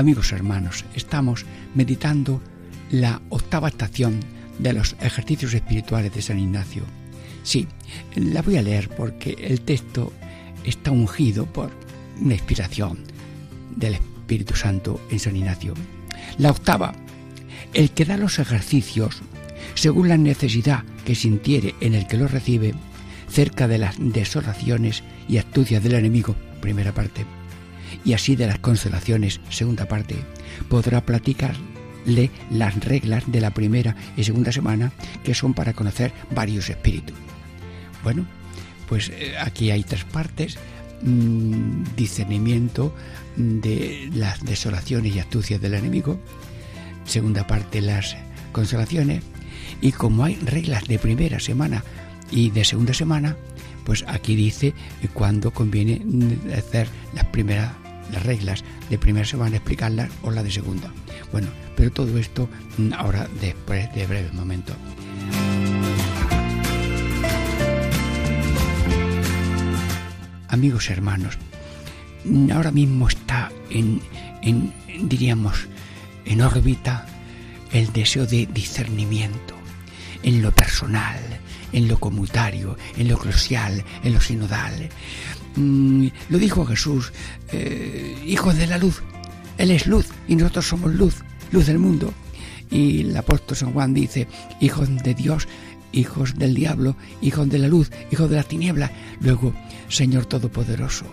Amigos hermanos, estamos meditando la octava estación de los ejercicios espirituales de San Ignacio. Sí, la voy a leer porque el texto está ungido por una inspiración del Espíritu Santo en San Ignacio. La octava, el que da los ejercicios según la necesidad que sintiere en el que los recibe, cerca de las desolaciones y astucias del enemigo, primera parte, y así de las consolaciones, segunda parte, podrá platicarle las reglas de la primera y segunda semana que son para conocer varios espíritus. Bueno, pues eh, aquí hay tres partes. Mm, discernimiento de las desolaciones y astucias del enemigo. Segunda parte, las consolaciones. Y como hay reglas de primera semana y de segunda semana, pues aquí dice cuándo conviene hacer las primeras las reglas de primera semana, explicarlas o la de segunda. Bueno, pero todo esto mm, ahora después de breve momento. Amigos hermanos, mm, ahora mismo está en, en diríamos, en órbita el deseo de discernimiento en lo personal, en lo comunitario, en lo eclesial, en lo sinodal. Mm, lo dijo Jesús, eh, hijos de la luz. Él es luz y nosotros somos luz, luz del mundo. Y el apóstol San Juan dice, hijos de Dios, hijos del diablo, hijos de la luz, hijos de la tiniebla. Luego, Señor Todopoderoso,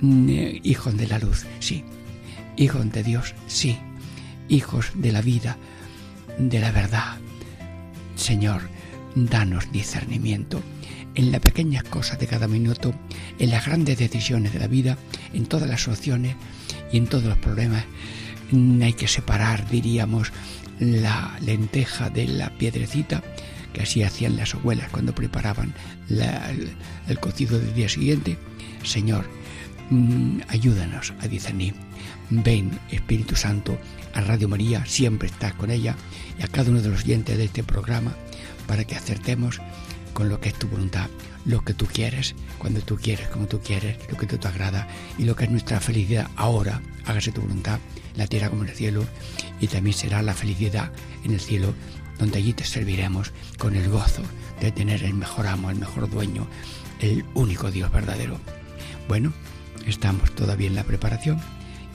mm, eh, hijos de la luz, sí. Hijos de Dios, sí. Hijos de la vida, de la verdad. Señor, danos discernimiento en las pequeñas cosas de cada minuto, en las grandes decisiones de la vida, en todas las opciones y en todos los problemas. Hay que separar, diríamos, la lenteja de la piedrecita, que así hacían las abuelas cuando preparaban el, cocido del día siguiente. Señor, mm, ayúdanos a discernir. Ven, Espíritu Santo, a Radio María, siempre estás con ella y a cada uno de los oyentes de este programa para que acertemos con lo que es tu voluntad, lo que tú quieres, cuando tú quieres, como tú quieres, lo que tú te agrada y lo que es nuestra felicidad ahora, hágase tu voluntad, la tierra como en el cielo, y también será la felicidad en el cielo, donde allí te serviremos con el gozo de tener el mejor amo, el mejor dueño, el único Dios verdadero. Bueno, estamos todavía en la preparación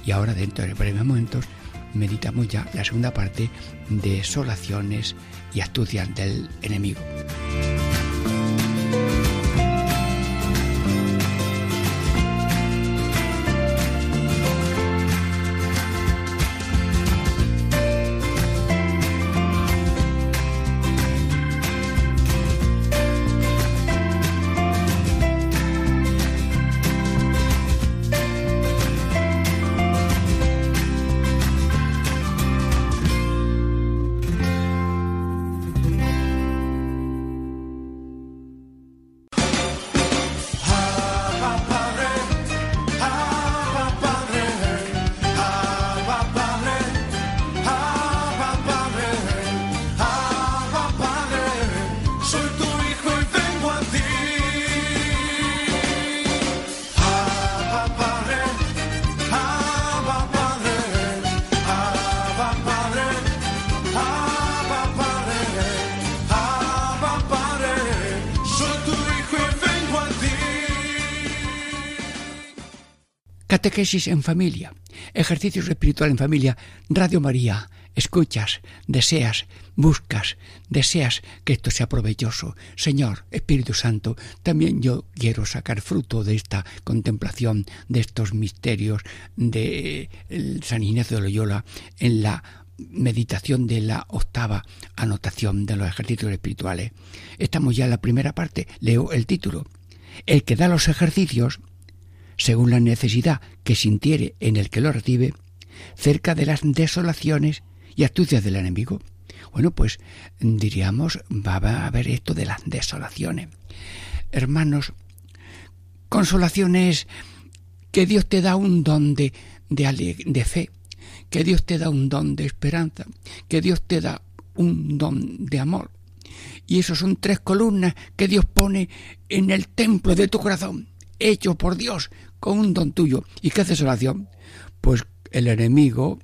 y ahora dentro de breves momentos meditamos ya la segunda parte de solaciones y astucias del enemigo. Catequesis en familia, ejercicios espiritual en familia, Radio María, escuchas, deseas, buscas, deseas que esto sea provechoso. Señor, Espíritu Santo, también yo quiero sacar fruto de esta contemplación, de estos misterios de San Ignacio de Loyola en la meditación de la octava anotación de los ejercicios espirituales. Estamos ya en la primera parte, leo el título. El que da los ejercicios según la necesidad que sintiere en el que lo recibe, cerca de las desolaciones y astucias del enemigo. Bueno, pues diríamos, va a haber esto de las desolaciones. Hermanos, consolaciones que Dios te da un don de, de, fe, que Dios te da un don de esperanza, que Dios te da un don de amor. Y eso son tres columnas que Dios pone en el templo de tu corazón, hecho por Dios, con un don tuyo. ¿Y qué hace oración? Pues el enemigo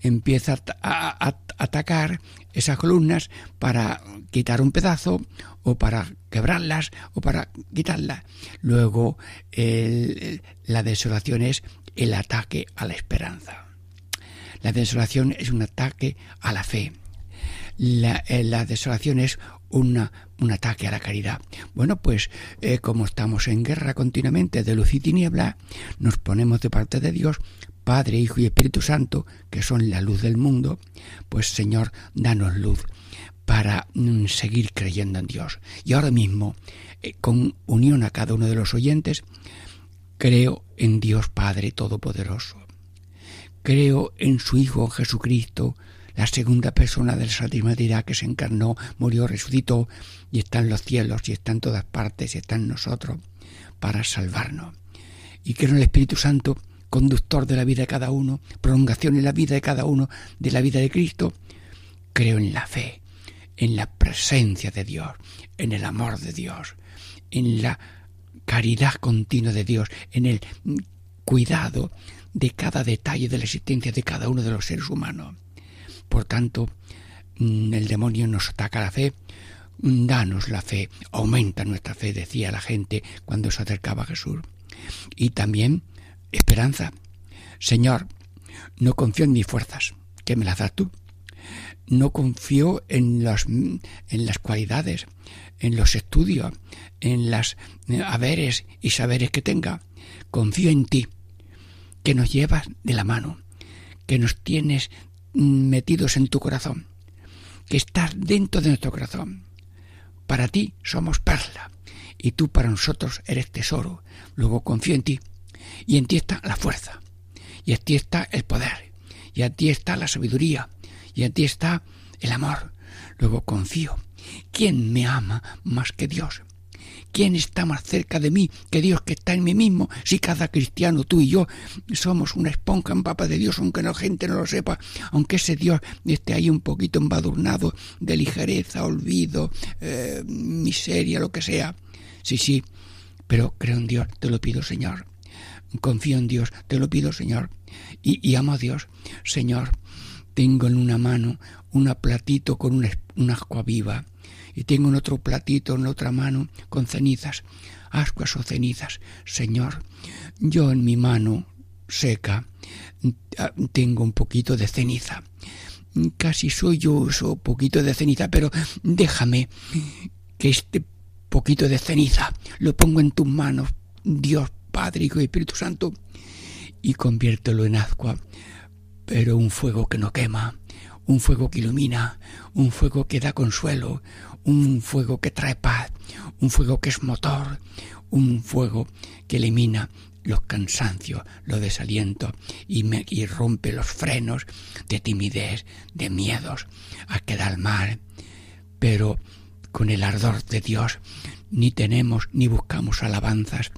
empieza a, atacar esas columnas para quitar un pedazo o para quebrarlas o para quitarlas. Luego la desolación es el ataque a la esperanza. La desolación es un ataque a la fe. La, eh, desolación es una, un ataque a la caridad. Bueno, pues eh, como estamos en guerra continuamente de luz y tiniebla, nos ponemos de parte de Dios Padre, Hijo y Espíritu Santo, que son la luz del mundo, pues Señor, danos luz para mm, seguir creyendo en Dios. Y ahora mismo, eh, con unión a cada uno de los oyentes, creo en Dios Padre Todopoderoso. Creo en su Hijo Jesucristo, la segunda persona del Santísima que se encarnó, murió, resucitó y está en los cielos y está en todas partes y está en nosotros para salvarnos. Y creo en el Espíritu Santo, conductor de la vida de cada uno, prolongación en la vida de cada uno, de la vida de Cristo, creo en la fe, en la presencia de Dios, en el amor de Dios, en la caridad continua de Dios, en el cuidado de cada detalle de la existencia de cada uno de los seres humanos. Por tanto, mm, el demonio nos ataca la fe, danos la fe, aumenta nuestra fe, decía la gente cuando se acercaba a Jesús. Y también esperanza. Señor, no confío en mis fuerzas, que me las das tú. No confío en, las, en las cualidades, en los estudios, en las haberes y saberes que tenga. Confío en ti, que nos llevas de la mano, que nos tienes metidos en tu corazón, que estás dentro de nuestro corazón. Para ti somos perla y tú para nosotros eres tesoro. Luego confío en ti y en ti está la fuerza, y en ti está el poder, y en ti está la sabiduría, y en ti está el amor. Luego confío. ¿Quién me ama más que Dios? ¿Quién está más cerca de mí que Dios que está en mí mismo? Si cada cristiano, tú y yo, somos una esponja en papa de Dios, aunque la gente no lo sepa, aunque ese Dios esté ahí un poquito embadurnado de ligereza, olvido, eh, miseria, lo que sea. Sí, sí, pero creo en Dios, te lo pido, Señor confío en Dios, te lo pido, Señor. Y, amo a Dios, Señor. Tengo en una mano un platito con una, una viva y tengo en otro platito, en otra mano, con cenizas, ascuas o cenizas. Señor, yo en mi mano seca ah, tengo un poquito de ceniza. Casi soy yo eso, poquito de ceniza, pero déjame que este poquito de ceniza lo pongo en tus manos, Dios Padre, y Espíritu Santo, y conviértelo en agua, pero un fuego que no quema, un fuego que ilumina, un fuego que da consuelo, un fuego que trae paz, un fuego que es motor, un fuego que elimina los cansancios, los desalientos y, me, rompe los frenos de timidez, de miedos a quedar mal. Pero con el ardor de Dios ni tenemos ni buscamos alabanzas,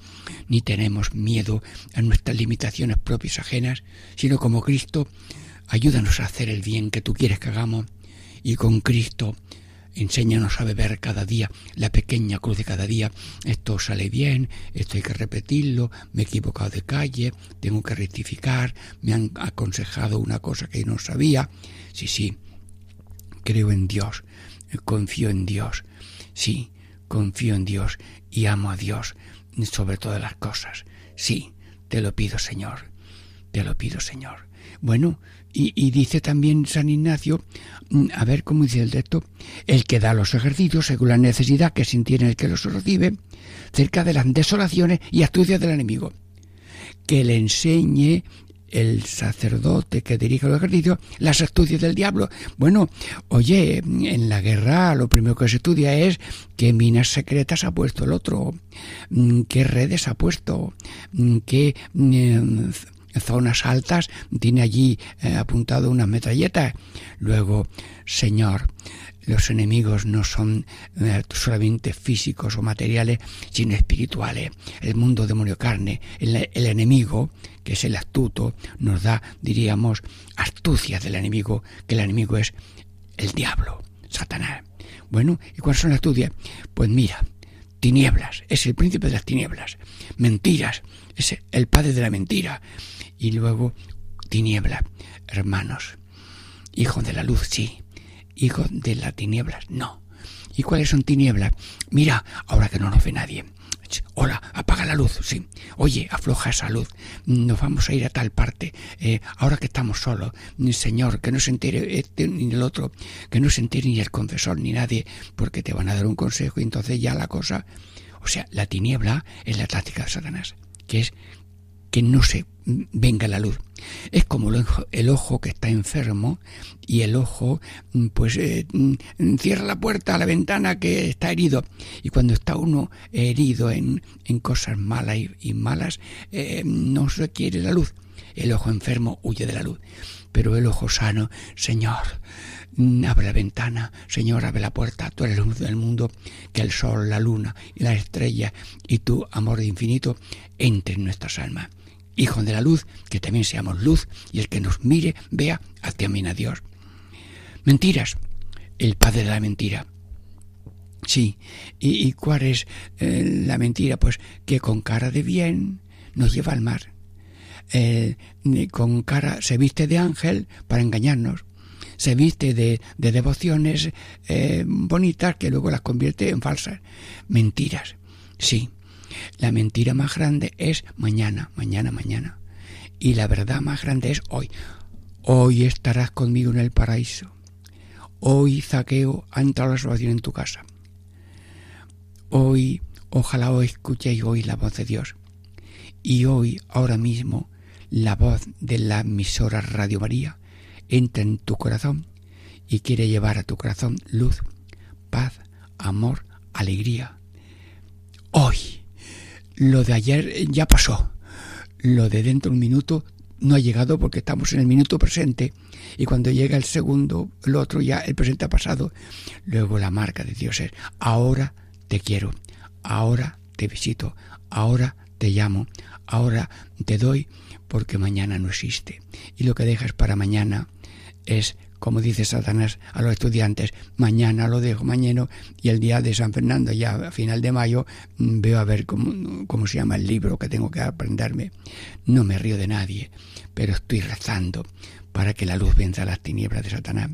ni tenemos miedo a nuestras limitaciones propias ajenas, sino como Cristo, ayúdanos a hacer el bien que tú quieres que hagamos y con Cristo enséñanos a beber cada día la pequeña cruz de cada día. Esto sale bien, esto hay que repetirlo, me he equivocado de calle, tengo que rectificar, me han aconsejado una cosa que no sabía. Sí, sí, creo en Dios, confío en Dios. Sí, confío en Dios y amo a Dios sobre todas las cosas. Sí, te lo pido, Señor. Te lo pido, Señor. Bueno, y, dice también San Ignacio, mm, a ver cómo dice el texto, el que da los ejercicios según la necesidad que sintiene el que los recibe, cerca de las desolaciones y astucias del enemigo. Que le enseñe el sacerdote que dirige los ejércitos, las astucias del diablo. Bueno, oye, en la guerra lo primero que se estudia es qué minas secretas ha puesto el otro, mm, qué redes ha puesto, mm, qué zonas altas tiene allí eh, apuntado una metralleta. Luego, Señor, los enemigos no son eh, solamente físicos o materiales, sino espirituales. El mundo demonio carne, el, enemigo, que es el astuto, nos da, diríamos, astucias del enemigo, que el enemigo es el diablo, Satanás. Bueno, ¿y cuáles son las astucias? Pues mira, tinieblas, es el príncipe de las tinieblas, mentiras, es el padre de la mentira, y luego tiniebla, hermanos, hijo de la luz, sí, hijo de las tinieblas, no. ¿Y cuáles son tinieblas? Mira, ahora que no nos ve nadie. Hola, apaga la luz, sí. Oye, afloja esa luz. Nos vamos a ir a tal parte. Eh, ahora que estamos solos, Señor, que no se entere este ni el otro, que no se entere ni el confesor ni nadie, porque te van a dar un consejo y entonces ya la cosa. O sea, la tiniebla es la táctica de Satanás, que es que no se venga la luz. Es como el ojo, que está enfermo y el ojo mm, pues eh, mm, cierra la puerta a la ventana que está herido. Y cuando está uno herido en, en cosas malas y, malas, eh, no se quiere la luz. El ojo enfermo huye de la luz. Pero el ojo sano, Señor, mm, abre la ventana, Señor, abre la puerta, tú eres luz del mundo, que el sol, la luna y la estrella y tu amor infinito entre en nuestras almas. Hijo de la luz, que también seamos luz, y el que nos mire vea hacia mí a Dios. Mentiras, el padre de la mentira. Sí, ¿y, cuál es eh, la mentira? Pues que con cara de bien nos lleva al mar. Eh, con cara se viste de ángel para engañarnos. Se viste de, devociones eh, bonitas que luego las convierte en falsas. Mentiras. Sí, la mentira más grande es mañana, mañana, mañana. Y la verdad más grande es hoy. Hoy estarás conmigo en el paraíso. Hoy, Zaqueo, ha entrado la salvación en tu casa. Hoy, ojalá hoy escuchéis hoy la voz de Dios. Y hoy, ahora mismo, la voz de la emisora Radio María entra en tu corazón y quiere llevar a tu corazón luz, paz, amor, alegría. Hoy lo de ayer ya pasó. Lo de dentro de un minuto no ha llegado porque estamos en el minuto presente y cuando llega el segundo, el otro ya el presente ha pasado. Luego la marca de Dios es ahora te quiero, ahora te visito, ahora te llamo, ahora te doy porque mañana no existe. Y lo que dejas para mañana es como dice Satanás a los estudiantes, mañana lo dejo mañana y el día de San Fernando, ya a final de mayo, mm, veo a ver cómo, cómo se llama el libro que tengo que aprenderme. No me río de nadie, pero estoy rezando para que la luz venza las tinieblas de Satanás.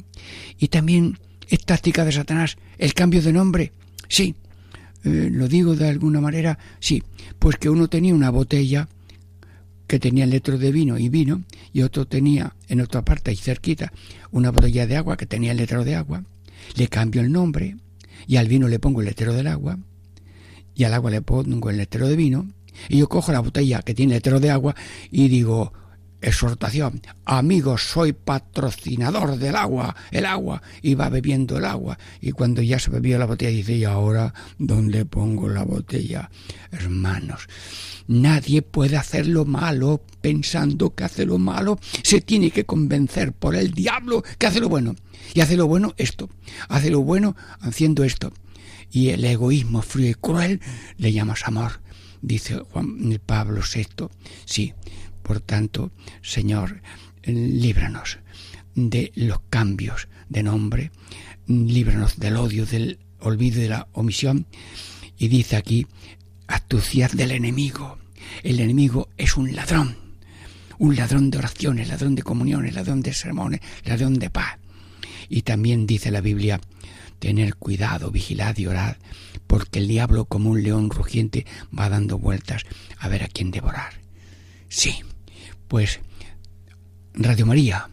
Y también es táctica de Satanás el cambio de nombre. Sí, eh, lo digo de alguna manera, sí, pues que uno tenía una botella que tenía letro de vino y vino, y otro tenía en otra parte y cerquita una botella de agua que tenía el letrero de agua. Le cambio el nombre y al vino le pongo el letrero del agua y al agua le pongo el letrero de vino y yo cojo la botella que tiene el letrero de agua y digo exhortación, amigos, soy patrocinador del agua, el agua, y va bebiendo el agua, y cuando ya se bebió la botella dice, ¿y ahora dónde pongo la botella? Hermanos, Nadie puede hacer lo malo pensando que hace lo malo. Se tiene que convencer por el diablo que hace lo bueno. Y hace lo bueno esto. Hace lo bueno haciendo esto. Y el egoísmo frío y cruel le llamas amor, dice Juan Pablo VI. Sí, por tanto, Señor, líbranos de los cambios de nombre, líbranos del odio, del olvido y de la omisión. Y dice aquí, astuciar del enemigo. El enemigo es un ladrón, un ladrón de oraciones, ladrón de comuniones, ladrón de sermones, ladrón de paz. Y también dice la Biblia, tener cuidado, vigilad y orad, porque el diablo como un león rugiente va dando vueltas a ver a quién devorar. Sí, pues Radio María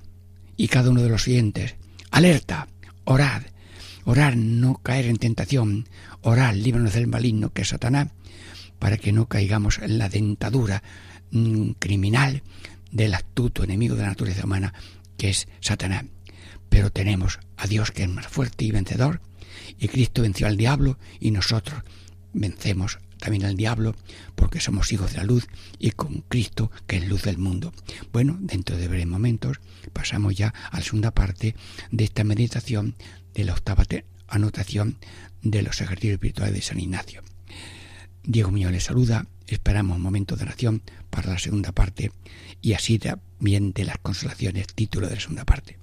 y cada uno de los siguientes, alerta, orad, orar, no caer en tentación, orar, líbranos del maligno que es Satanás, para que no caigamos en la dentadura mm, criminal del astuto enemigo de la naturaleza humana, que es Satanás. Pero tenemos a Dios que es más fuerte y vencedor, y Cristo venció al diablo, y nosotros vencemos también al diablo, porque somos hijos de la luz y con Cristo, que es luz del mundo. Bueno, dentro de breves momentos pasamos ya a la segunda parte de esta meditación de la octava anotación de los ejercicios espirituales de San Ignacio. Diego Muñoz les saluda, esperamos un momento de oración para la segunda parte y así también de las consolaciones, título de la segunda parte.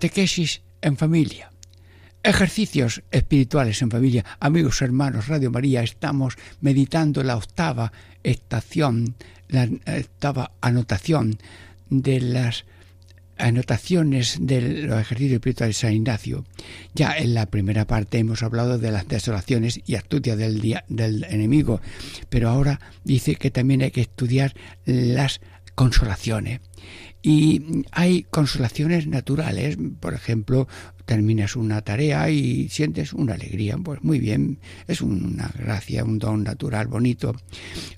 Catequesis en familia. Ejercicios espirituales en familia. Amigos, hermanos, Radio María, estamos meditando la octava estación, la octava anotación de las anotaciones de los ejercicios espirituales de San Ignacio. Ya en la primera parte hemos hablado de las desolaciones y astucias del, del enemigo, pero ahora dice que también hay que estudiar las consolaciones. Y hay consolaciones naturales, por ejemplo, terminas una tarea y sientes una alegría, pues muy bien, es una gracia, un don natural bonito.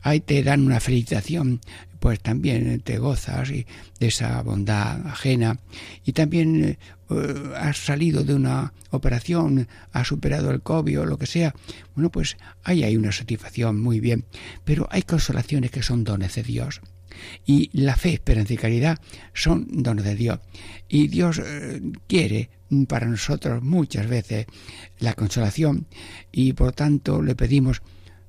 Ahí te dan una felicitación, pues también te gozas de esa bondad ajena y también eh, has salido de una operación, has superado el COVID o lo que sea, bueno, pues ahí hay una satisfacción muy bien, pero hay consolaciones que son dones de Dios. Y la fe, esperanza y caridad son dones de Dios. Y Dios eh, quiere para nosotros muchas veces la consolación y por tanto le pedimos,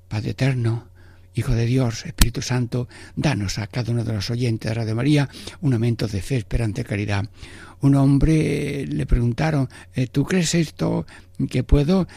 Padre Eterno, Hijo de Dios, Espíritu Santo, danos a cada uno de los oyentes de Radio María un aumento de fe, esperanza y caridad. Un hombre le preguntaron, eh, ¿tú crees esto que puedo?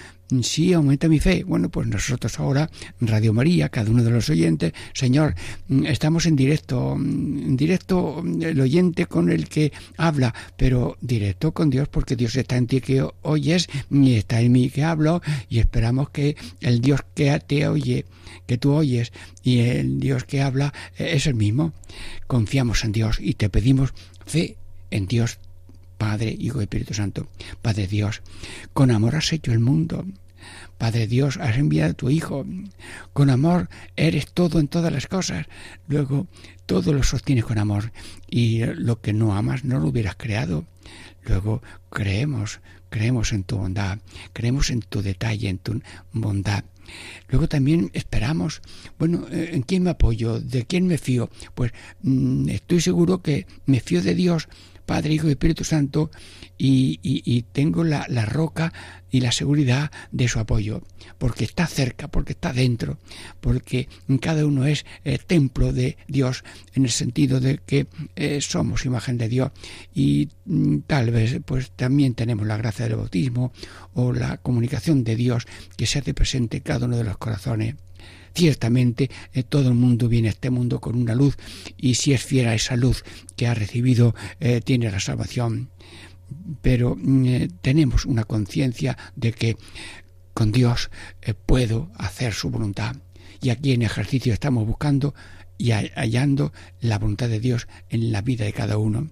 Sí, aumenta mi fe. Bueno, pues nosotros ahora, Radio María, cada uno de los oyentes, Señor, mm, estamos en directo, mm, en directo mm, el oyente con el que habla, pero directo con Dios, porque Dios está en ti que oyes y está en mí que hablo, y esperamos que el Dios que te oye, que tú oyes, y el Dios que habla eh, es el mismo. Confiamos en Dios y te pedimos fe en Dios Padre, Hijo y Espíritu Santo. Padre Dios, con amor has hecho el mundo. Padre Dios, has enviado a tu Hijo. Con amor eres todo en todas las cosas. Luego, todo lo sostienes con amor. Y lo que no amas no lo hubieras creado. Luego, creemos, creemos en tu bondad, creemos en tu detalle, en tu bondad. Luego también esperamos, bueno, ¿en quién me apoyo? ¿De quién me fío? Pues mm, estoy seguro que me fío de Dios Padre, Hijo y Espíritu Santo y, tengo la, roca y la seguridad de su apoyo, porque está cerca, porque está dentro, porque cada uno es eh, templo de Dios en el sentido de que eh, somos imagen de Dios y mm, tal vez pues también tenemos la gracia del bautismo o la comunicación de Dios que se hace presente en cada uno de los corazones. Ciertamente eh, todo el mundo viene a este mundo con una luz y si es fiera esa luz que ha recibido eh, tiene la salvación. Pero mm, eh, tenemos una conciencia de que con Dios puedo hacer su voluntad. Y aquí en ejercicio estamos buscando y hallando la voluntad de Dios en la vida de cada uno.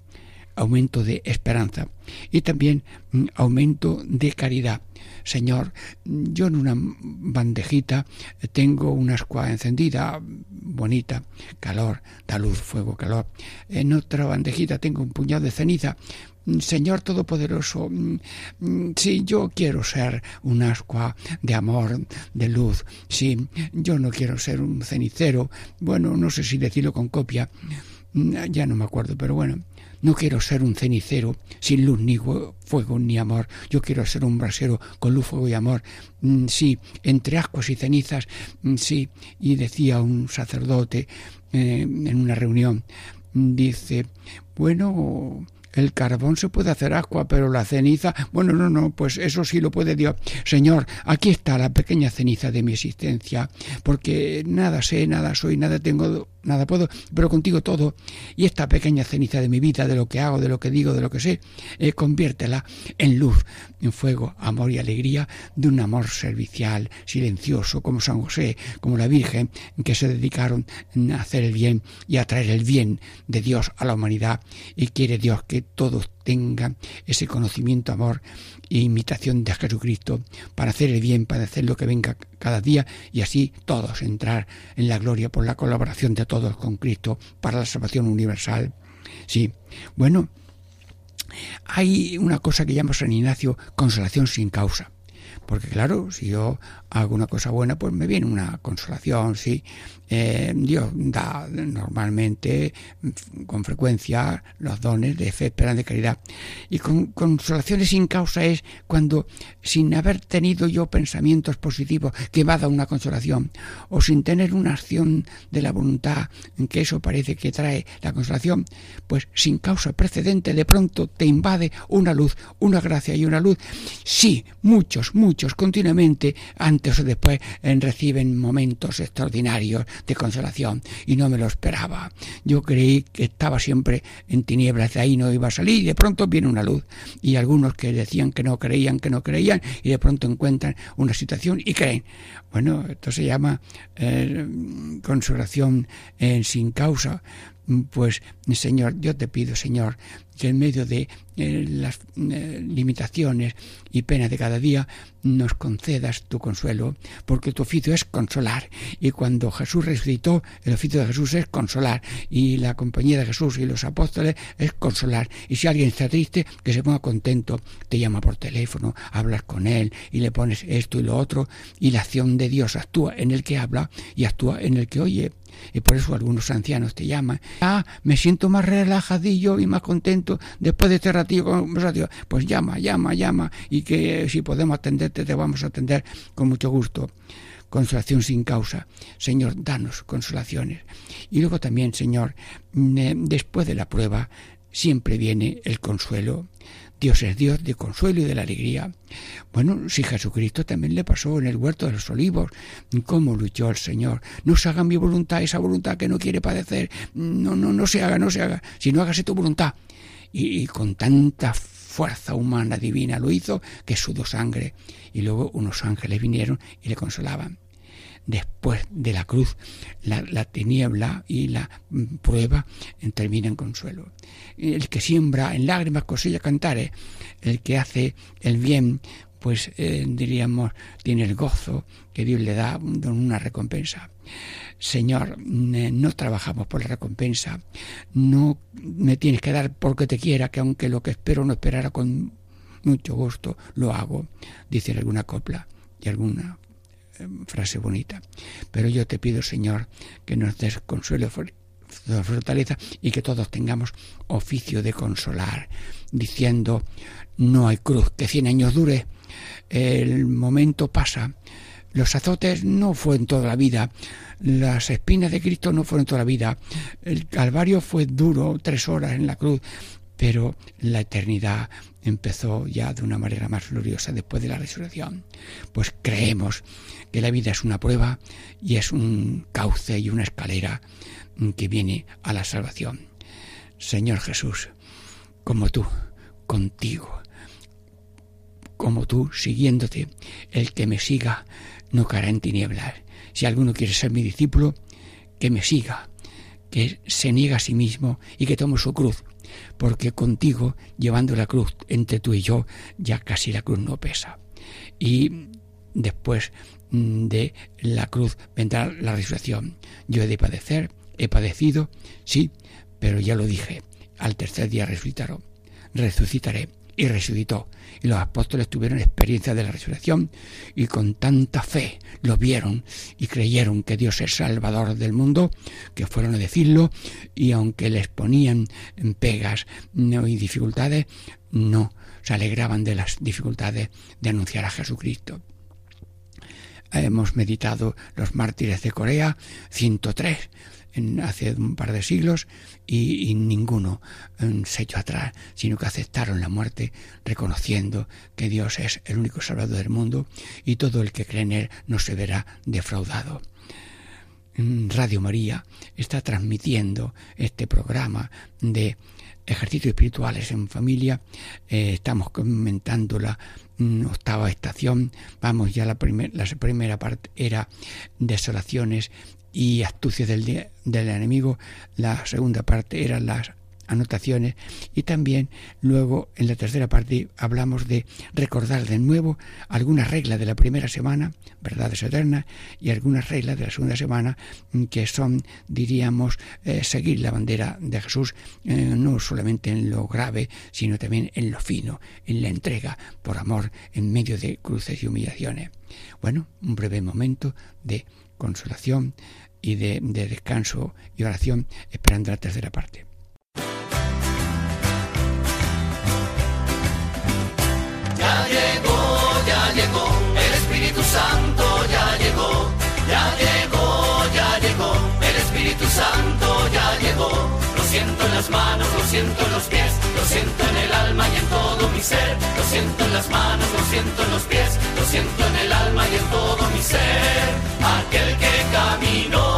Aumento de esperanza y también mm, aumento de caridad. Señor, yo en una bandejita tengo una escuadra encendida, bonita, calor, da luz, fuego, calor. En otra bandejita tengo un puñado de ceniza. Señor Todopoderoso, mm, mm, si yo quiero ser un ascua de amor, de luz, si yo no quiero ser un cenicero, bueno, no sé si decirlo con copia, ya no me acuerdo, pero bueno, no quiero ser un cenicero sin luz ni fuego ni amor. Yo quiero ser un brasero con luz, fuego y amor. Mm, sí, entre ascuas y cenizas, mm, sí. Y decía un sacerdote eh, en una reunión, dice, bueno, el carbón se puede hacer agua, pero la ceniza, bueno, no, no, pues eso sí lo puede Dios. Señor, aquí está la pequeña ceniza de mi existencia, porque nada sé, nada soy, nada tengo, nada puedo, pero contigo todo. Y esta pequeña ceniza de mi vida, de lo que hago, de lo que digo, de lo que sé, eh, conviértela en luz, en fuego, amor y alegría de un amor servicial, silencioso, como San José, como la Virgen, que se dedicaron a hacer el bien y a traer el bien de Dios a la humanidad. Y quiere Dios que todos tengan ese conocimiento, amor e imitación de Jesucristo para hacer el bien, para hacer lo que venga cada día y así todos entrar en la gloria por la colaboración de todos con Cristo para la salvación universal. Sí, bueno, hay una cosa que llama San Ignacio consolación sin causa. Porque claro, si yo hago una cosa buena, pues me viene una consolación, sí. Eh, Dios da normalmente, con frecuencia, los dones de fe, esperanza y caridad. Y con consolaciones sin causa es cuando, sin haber tenido yo pensamientos positivos que va a dar una consolación, o sin tener una acción de la voluntad, que eso parece que trae la consolación, pues sin causa precedente, de pronto te invade una luz, una gracia y una luz. Sí, muchos, muchos, continuamente, antes o después, reciben momentos extraordinarios de consolación y no me lo esperaba. Yo creí que estaba siempre en tinieblas, de ahí no iba a salir y de pronto viene una luz. Y algunos que decían que no creían, que no creían y de pronto encuentran una situación y creen. Bueno, esto se llama eh, consolación sin causa. Pues, Señor, yo te pido, Señor, que en medio de eh, las eh, limitaciones y penas de cada día nos concedas tu consuelo, porque tu oficio es consolar. Y cuando Jesús resucitó, el oficio de Jesús es consolar. Y la compañía de Jesús y los apóstoles es consolar. Y si alguien está triste, que se ponga contento, te llama por teléfono, hablas con él y le pones esto y lo otro. Y la acción de Dios actúa en el que habla y actúa en el que oye. Y por eso algunos ancianos te llaman. Ah, me siento más relajadillo y más contento después de este conversativo. Pues llama, llama, llama. Y que si podemos atenderte, te vamos a atender con mucho gusto. Consolación sin causa. Señor, danos consolaciones. Y luego también, Señor, mm, eh, después de la prueba, siempre viene el consuelo. Dios es Dios de consuelo y de la alegría. Bueno, si Jesucristo también le pasó en el huerto de los olivos, cómo luchó el Señor. No se haga mi voluntad, esa voluntad que no quiere padecer. No, no, no se haga, no se haga, sino hágase tu voluntad. Y, y con tanta fuerza humana divina lo hizo que sudó sangre. Y luego unos ángeles vinieron y le consolaban después de la cruz, la, tiniebla y la mm, prueba termina en consuelo. El que siembra en lágrimas cosilla cantare, el que hace el bien, pues eh, diríamos, tiene el gozo que Dios le da una recompensa. Señor, no trabajamos por la recompensa, no me tienes que dar porque te quiera, que aunque lo que espero no esperara con mucho gusto, lo hago, dice alguna copla y alguna frase bonita. Pero yo te pido, Señor, que nos des consuelo fortaleza y que todos tengamos oficio de consolar, diciendo, no hay cruz que cien años dure, el momento pasa, los azotes no fueron toda la vida, las espinas de Cristo no fueron toda la vida, el Calvario fue duro, tres horas en la cruz, pero la eternidad empezó ya de una manera más gloriosa después de la resurrección. Pues creemos que la vida es una prueba y es un cauce y una escalera que viene a la salvación. Señor Jesús, como tú, contigo, como tú, siguiéndote, el que me siga no caerá en tinieblas. Si alguno quiere ser mi discípulo, que me siga, que se niega a sí mismo y que tome su cruz, porque contigo, llevando la cruz entre tú y yo, ya casi la cruz no pesa. Y después mm, de la cruz vendrá la resurrección. Yo he de padecer, he padecido, sí, pero ya lo dije, al tercer día resucitaré, resucitaré y resucitó. Y los apóstoles tuvieron experiencia de la resurrección y con tanta fe lo vieron y creyeron que Dios es Salvador del mundo, que fueron a decirlo y aunque les ponían pegas y dificultades, no se alegraban de las dificultades de anunciar a Jesucristo hemos meditado los mártires de Corea, 103, hace un par de siglos y, ninguno mm, se echó atrás, sino que aceptaron la muerte reconociendo que Dios es el único salvador del mundo y todo el que cree en Él no se verá defraudado. Radio María está transmitiendo este programa de ejercicios espirituales en familia. Eh, estamos comentando la mm, octava estación. Vamos, ya la, la primera parte era desolaciones y astucias del, del enemigo. La segunda parte eran las anotaciones y también luego en la tercera parte hablamos de recordar de nuevo algunas reglas de la primera semana, verdades eternas, y algunas reglas de la segunda semana mm, que son, diríamos, eh, seguir la bandera de Jesús, eh, no solamente en lo grave, sino también en lo fino, en la entrega por amor en medio de cruces y humillaciones. Bueno, un breve momento de consolación y de, descanso y oración esperando la tercera parte. Ya llegó, ya llegó, el Espíritu Santo ya llegó, ya llegó, ya llegó, el Espíritu Santo ya llegó. Lo siento en las manos, lo siento en los pies, lo siento en el alma y en todo mi ser. Lo siento en las manos, lo siento en los pies, lo siento en el alma y en todo mi ser. Aquel que caminó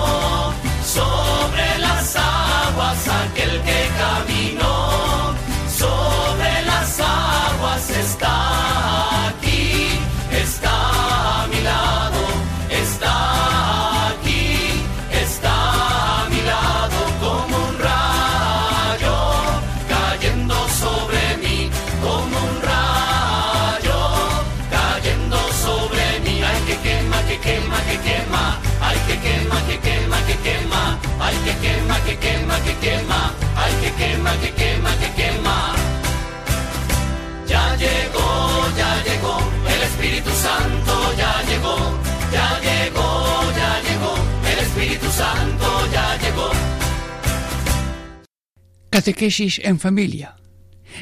Santo ya llegó. Catequesis en familia.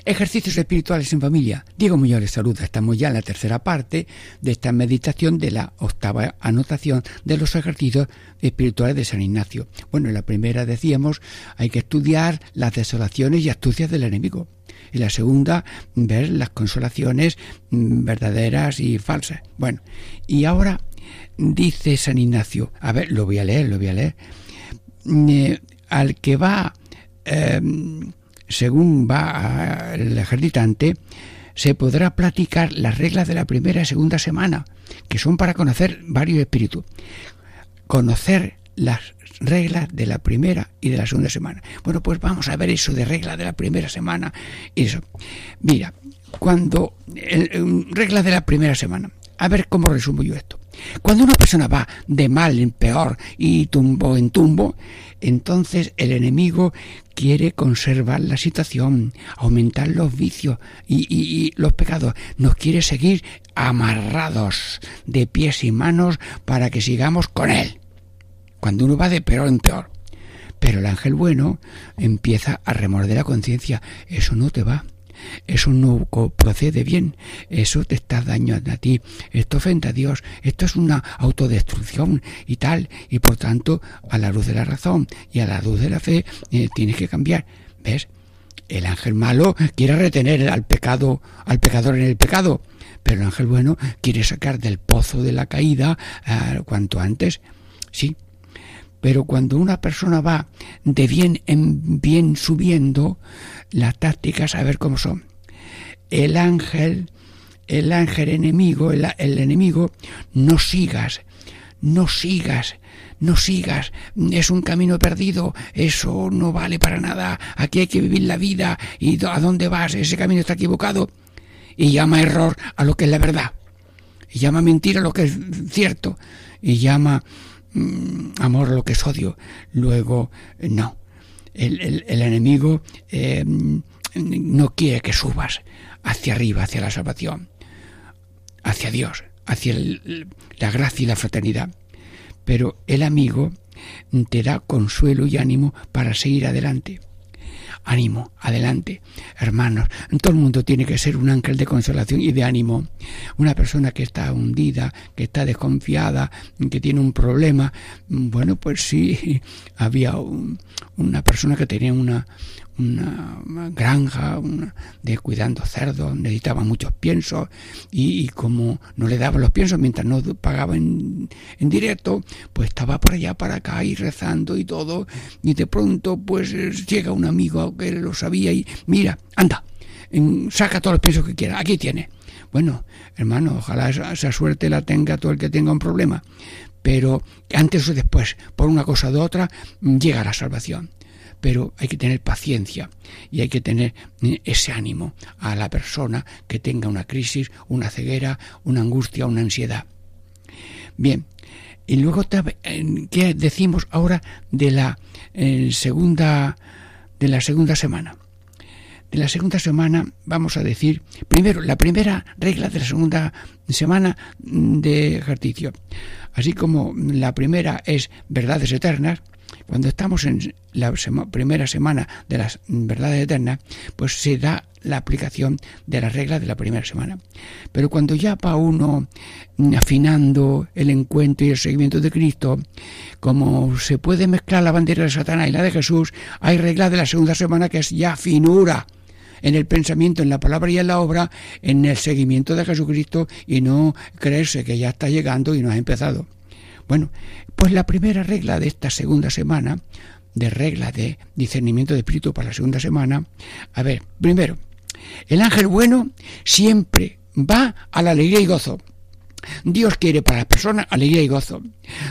Ejercicios espirituales en familia. Diego Muñoz les saluda. Estamos ya en la tercera parte de esta meditación de la octava anotación de los ejercicios espirituales de San Ignacio. Bueno, en la primera decíamos hay que estudiar las desolaciones y astucias del enemigo. Y la segunda, ver las consolaciones mm, verdaderas y falsas. Bueno, y ahora dice San Ignacio, a ver, lo voy a leer, lo voy a leer. Eh, al que va eh, según va el ejercitante, se podrá platicar las reglas de la primera y segunda semana, que son para conocer varios espíritus. Conocer las reglas de la primera y de la segunda semana. Bueno, pues vamos a ver eso de reglas de la primera semana. Eso. Mira, cuando reglas de la primera semana. A ver cómo resumo yo esto. Cuando una persona va de mal en peor y tumbo en tumbo, entonces el enemigo quiere conservar la situación, aumentar los vicios y, y, los pecados. Nos quiere seguir amarrados de pies y manos para que sigamos con él. Cuando uno va de peor en peor. Pero el ángel bueno empieza a remorder la conciencia. Eso no te va. Eso no procede bien, eso te está dañando a ti, esto ofende a Dios, esto es una autodestrucción y tal, y por tanto, a la luz de la razón y a la luz de la fe, eh, tienes que cambiar. ¿Ves? El ángel malo quiere retener al pecado, al pecador en el pecado, pero el ángel bueno quiere sacar del pozo de la caída eh, cuanto antes. Sí, pero cuando una persona va de bien en bien subiendo, las tácticas a ver cómo son. El ángel, el ángel enemigo, el, el enemigo, no sigas, no sigas, no sigas, es un camino perdido, eso no vale para nada, aquí hay que vivir la vida y a dónde vas, ese camino está equivocado. Y llama error a lo que es la verdad, y llama mentira a lo que es cierto, y llama Mm, amor lo que es odio. Luego, eh, no. El, enemigo eh, no quiere que subas hacia arriba, hacia la salvación, hacia Dios, hacia la gracia y la fraternidad. Pero el amigo te da consuelo y ánimo para seguir adelante ánimo, adelante, hermanos. Todo el mundo tiene que ser un ángel de consolación y de ánimo. Una persona que está hundida, que está desconfiada, que tiene un problema. Bueno, pues sí, había una persona que tenía una, una granja de cuidando cerdos, necesitaba muchos piensos y, como no le daban los piensos mientras no pagaba en, en, directo, pues estaba por allá para acá y rezando y todo y de pronto pues llega un amigo que lo sabía y mira, anda, saca todos los piensos que quiera, aquí tiene. Bueno, hermano, ojalá esa, suerte la tenga todo el que tenga un problema, pero antes o después, por una cosa u otra, llega la salvación pero hay que tener paciencia y hay que tener eh, ese ánimo a la persona que tenga una crisis, una ceguera, una angustia, una ansiedad. Bien, y luego, ¿qué decimos ahora de la segunda de la segunda semana? De la segunda semana vamos a decir, primero, la primera regla de la segunda semana de ejercicio. Así como la primera es verdades eternas, cuando estamos en la primera semana de las verdades eternas, pues se da la aplicación de las reglas de la primera semana. Pero cuando ya va uno afinando el encuentro y el seguimiento de Cristo, como se puede mezclar la bandera de Satanás y la de Jesús, hay reglas de la segunda semana que es ya finura en el pensamiento, en la palabra y en la obra, en el seguimiento de Jesucristo y no creerse que ya está llegando y no ha empezado. Bueno, pues la primera regla de esta segunda semana, de regla de discernimiento de espíritu para la segunda semana, a ver, primero, el ángel bueno siempre va a la alegría y gozo. Dios quiere para las personas alegría y gozo.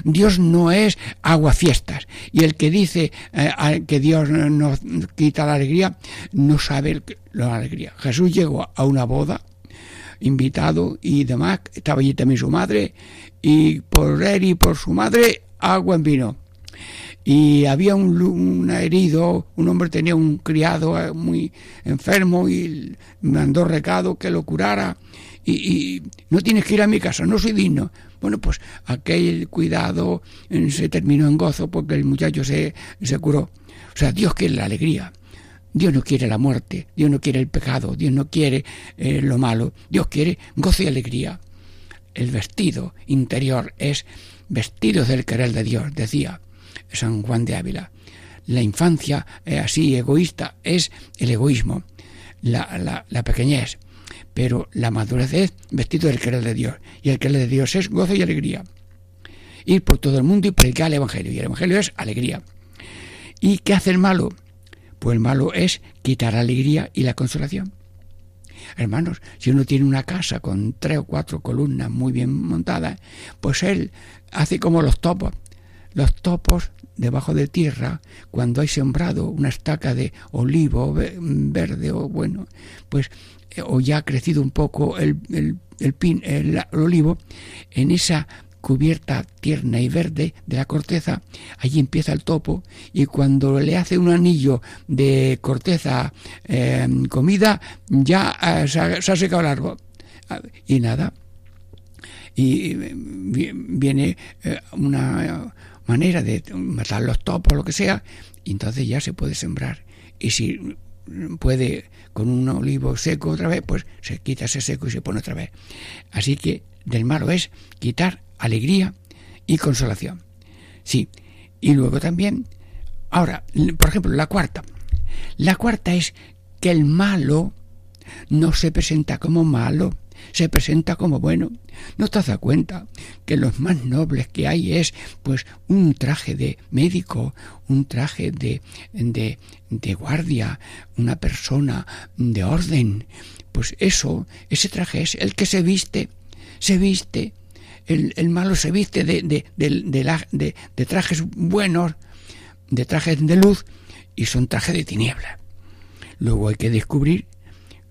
Dios no es agua fiestas. Y el que dice eh, que Dios nos quita la alegría, no sabe la alegría. Jesús llegó a una boda, invitado y demás, estaba allí también su madre, y por él y por su madre agua en vino. Y había un, herido, un hombre tenía un criado eh, muy enfermo y mandó recado que lo curara. Y, no tienes que ir a mi casa, no soy digno. Bueno, pues aquel cuidado eh, se terminó en gozo porque el muchacho se, se curó. O sea, Dios quiere la alegría. Dios no quiere la muerte, Dios no quiere el pecado, Dios no quiere eh, lo malo, Dios quiere gozo y alegría el vestido interior es vestido del querer de Dios, decía San Juan de Ávila. La infancia eh, así egoísta es el egoísmo, la, la, pequeñez, pero la madurez es vestido del querer de Dios, y el querer de Dios es gozo y alegría. Ir por todo el mundo y predicar el Evangelio, y el Evangelio es alegría. ¿Y qué hace el malo? Pues el malo es quitar la alegría y la consolación. Hermanos, si uno tiene una casa con tres o cuatro columnas muy bien montadas, pues él hace como los topos. Los topos debajo de tierra, cuando hay sembrado una estaca de olivo verde o bueno, pues eh, o ya ha crecido un poco el, el, el, pin, el olivo, en esa cubierta tierna y verde de la corteza, allí empieza el topo y cuando le hace un anillo de corteza eh, comida, ya eh, se, ha, secado el árbol. Ah, y nada. Y eh, viene una manera de matar los topos, lo que sea, y entonces ya se puede sembrar. Y si puede con un olivo seco otra vez, pues se quita ese seco y se pone otra vez. Así que del malo es quitar alegría y consolación. Sí, y luego también, ahora, por ejemplo, la cuarta. La cuarta es que el malo no se presenta como malo, se presenta como bueno. ¿No te das cuenta que los más nobles que hay es pues un traje de médico, un traje de, de, de guardia, una persona de orden? Pues eso, ese traje es el que se viste, se viste. El, malo se viste de trajes buenos, de trajes de luz, y son trajes de tiniebla. Luego hay que descubrir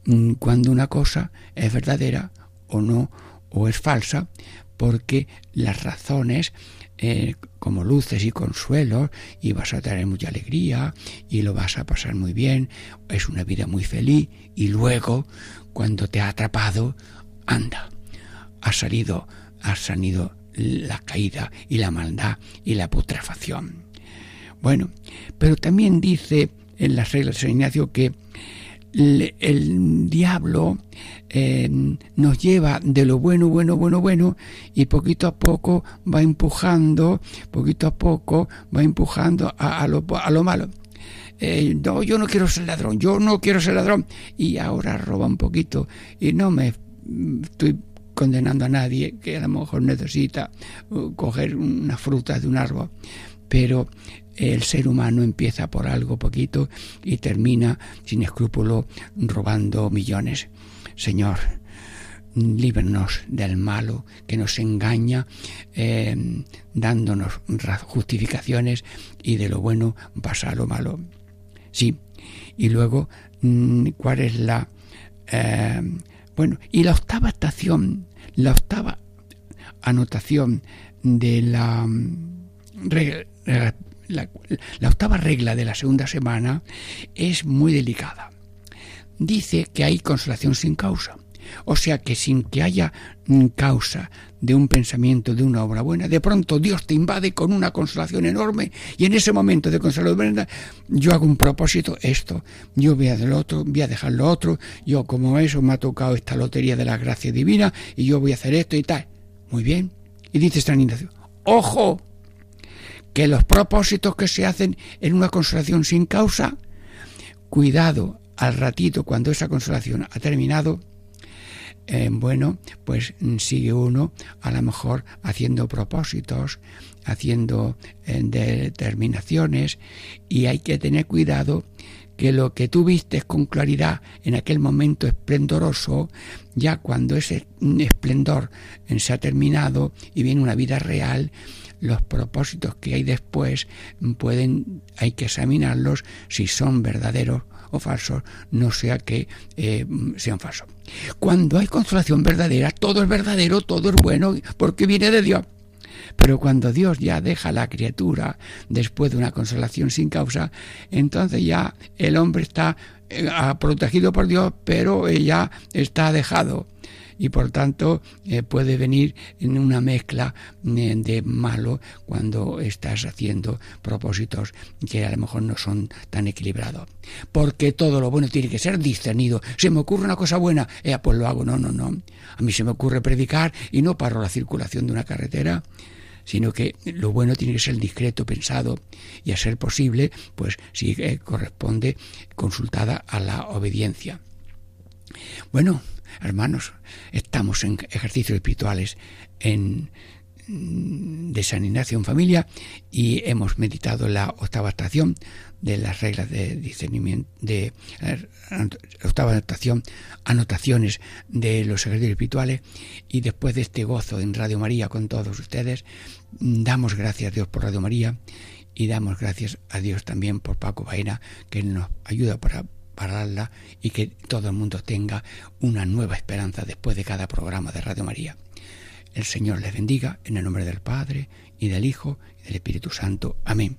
mm, cuando una cosa es verdadera o no, o es falsa, porque las razones eh, como luces y consuelos y vas a tener mucha alegría y lo vas a pasar muy bien, es una vida muy feliz y luego cuando te ha atrapado, anda, ha salido, ha salido la caída y la maldad y la putrefacción. Bueno, pero también dice en las reglas de San Ignacio que el, diablo eh, nos lleva de lo bueno, bueno, bueno, bueno, y poquito a poco va empujando, poquito a poco va empujando a, lo, a lo, malo. Eh, no, yo no quiero ser ladrón, yo no quiero ser ladrón. Y ahora roba un poquito y no me estoy condenando a nadie que a lo mejor necesita uh, coger una fruta de un árbol. Pero el ser humano empieza por algo poquito y termina sin escrúpulo robando millones. Señor, líbranos del malo que nos engaña, eh, dándonos justificaciones y de lo bueno pasa a lo malo. Sí, y luego, mm, ¿cuál es la... Eh, bueno, y la octava estación, la octava anotación de la mm, la, octava regla de la segunda semana es muy delicada. Dice que hay consolación sin causa. O sea que sin que haya causa de un pensamiento, de una obra buena, de pronto Dios te invade con una consolación enorme y en ese momento de consolación yo hago un propósito, esto, yo voy a lo otro, voy a dejar lo otro, yo como eso me ha tocado esta lotería de la gracia divina y yo voy a hacer esto y tal. Muy bien. Y dice San Ignacio, ojo, que los propósitos que se hacen en una consolación sin causa, cuidado al ratito cuando esa consolación ha terminado, eh, bueno, pues sigue uno a lo mejor haciendo propósitos, haciendo eh, determinaciones y hay que tener cuidado que lo que tú vistes con claridad en aquel momento esplendoroso, ya cuando ese esplendor se ha terminado y viene una vida real, los propósitos que hay después pueden, hay que examinarlos si son verdaderos o falsos, no sea que eh, sean falsos. Cuando hay consolación verdadera, todo es verdadero, todo es bueno, porque viene de Dios. Pero cuando Dios ya deja a la criatura después de una consolación sin causa, entonces ya el hombre está eh, protegido por Dios, pero ya está dejado y por tanto eh, puede venir en una mezcla eh, de malo cuando estás haciendo propósitos que a lo mejor no son tan equilibrados. Porque todo lo bueno tiene que ser discernido. Se me ocurre una cosa buena, eh, pues lo hago. No, no, no. A mí se me ocurre predicar y no paro la circulación de una carretera sino que lo bueno tiene que ser discreto, pensado y a ser posible, pues si corresponde, consultada a la obediencia. Bueno, hermanos, estamos en ejercicios espirituales en, de San Ignacio en familia y hemos meditado la octava estación de las reglas de discernimiento, de eh, octava anotación, anotaciones de los ejercicios espirituales y después de este gozo en Radio María con todos ustedes, damos gracias a Dios por Radio María y damos gracias a Dios también por Paco Baena que nos ayuda para y que todo el mundo tenga una nueva esperanza después de cada programa de Radio María. El Señor les bendiga en el nombre del Padre y del Hijo y del Espíritu Santo. Amén.